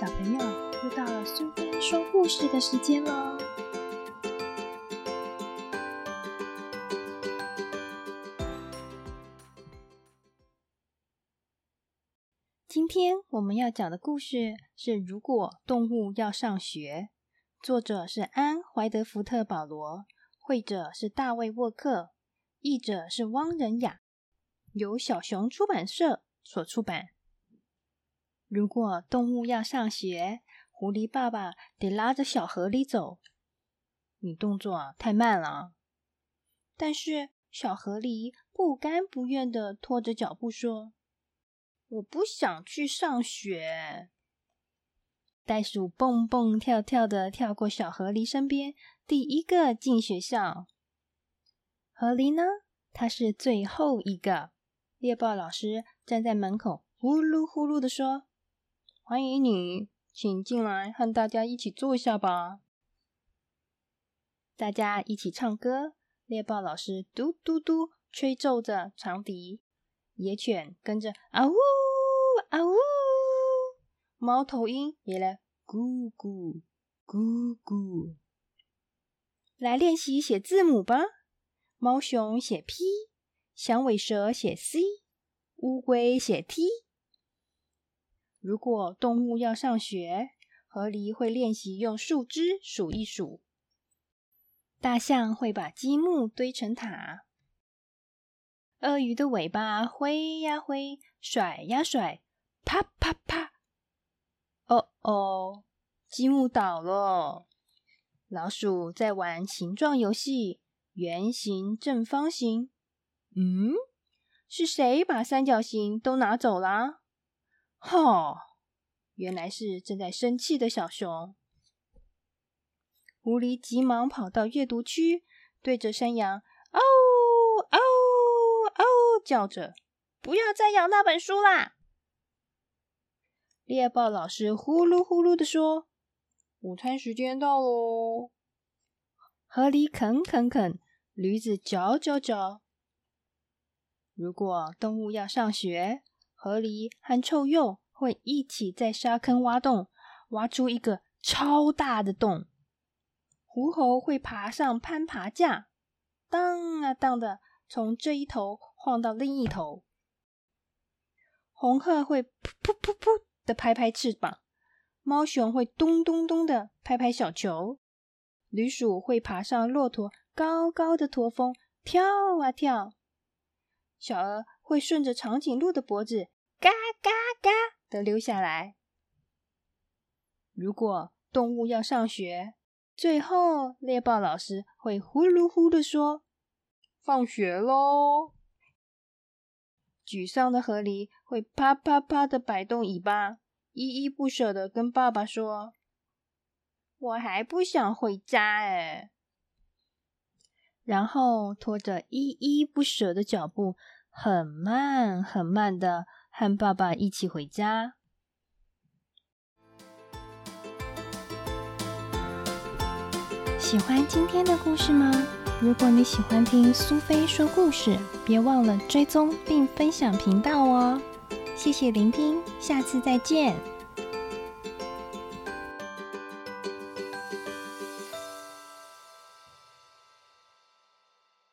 小朋友，又到了苏菲说故事的时间喽！今天我们要讲的故事是《如果动物要上学》，作者是安·怀德福特·保罗，绘者是大卫·沃克，译者是汪仁雅，由小熊出版社所出版。如果动物要上学，狐狸爸爸得拉着小河狸走。你动作太慢了。但是小河狸不甘不愿的拖着脚步说：“我不想去上学。”袋鼠蹦蹦跳跳的跳过小河狸身边，第一个进学校。河狸呢？它是最后一个。猎豹老师站在门口，呼噜呼噜的说。欢迎你，请进来和大家一起坐下吧。大家一起唱歌，猎豹老师嘟嘟嘟吹奏着长笛，野犬跟着啊呜啊呜，猫头鹰也来咕咕咕咕。来练习写字母吧。猫熊写 P，响尾蛇写 C，乌龟写 T。如果动物要上学，河狸会练习用树枝数一数；大象会把积木堆成塔；鳄鱼的尾巴挥呀挥，甩呀甩，啪啪啪。哦哦，积木倒了。老鼠在玩形状游戏，圆形、正方形。嗯，是谁把三角形都拿走了？哈！原来是正在生气的小熊。狐狸急忙跑到阅读区，对着山羊“嗷嗷嗷”叫着：“不要再咬那本书啦！”猎豹老师呼噜呼噜的说：“午餐时间到喽！”河狸啃啃啃，驴子嚼嚼嚼。如果动物要上学，河狸和臭鼬会一起在沙坑挖洞，挖出一个超大的洞。狐猴会爬上攀爬架，荡啊荡的从这一头晃到另一头。红鹤会噗噗噗噗的拍拍翅膀，猫熊会咚咚咚的拍拍小球。驴鼠会爬上骆驼高高的驼峰，跳啊跳。小鹅。会顺着长颈鹿的脖子嘎嘎嘎的溜下来。如果动物要上学，最后猎豹老师会呼噜呼的说：“放学喽！”沮丧的河狸会啪啪啪的摆动尾巴，依依不舍的跟爸爸说：“我还不想回家哎。”然后拖着依依不舍的脚步。很慢很慢的和爸爸一起回家。喜欢今天的故事吗？如果你喜欢听苏菲说故事，别忘了追踪并分享频道哦。谢谢聆听，下次再见。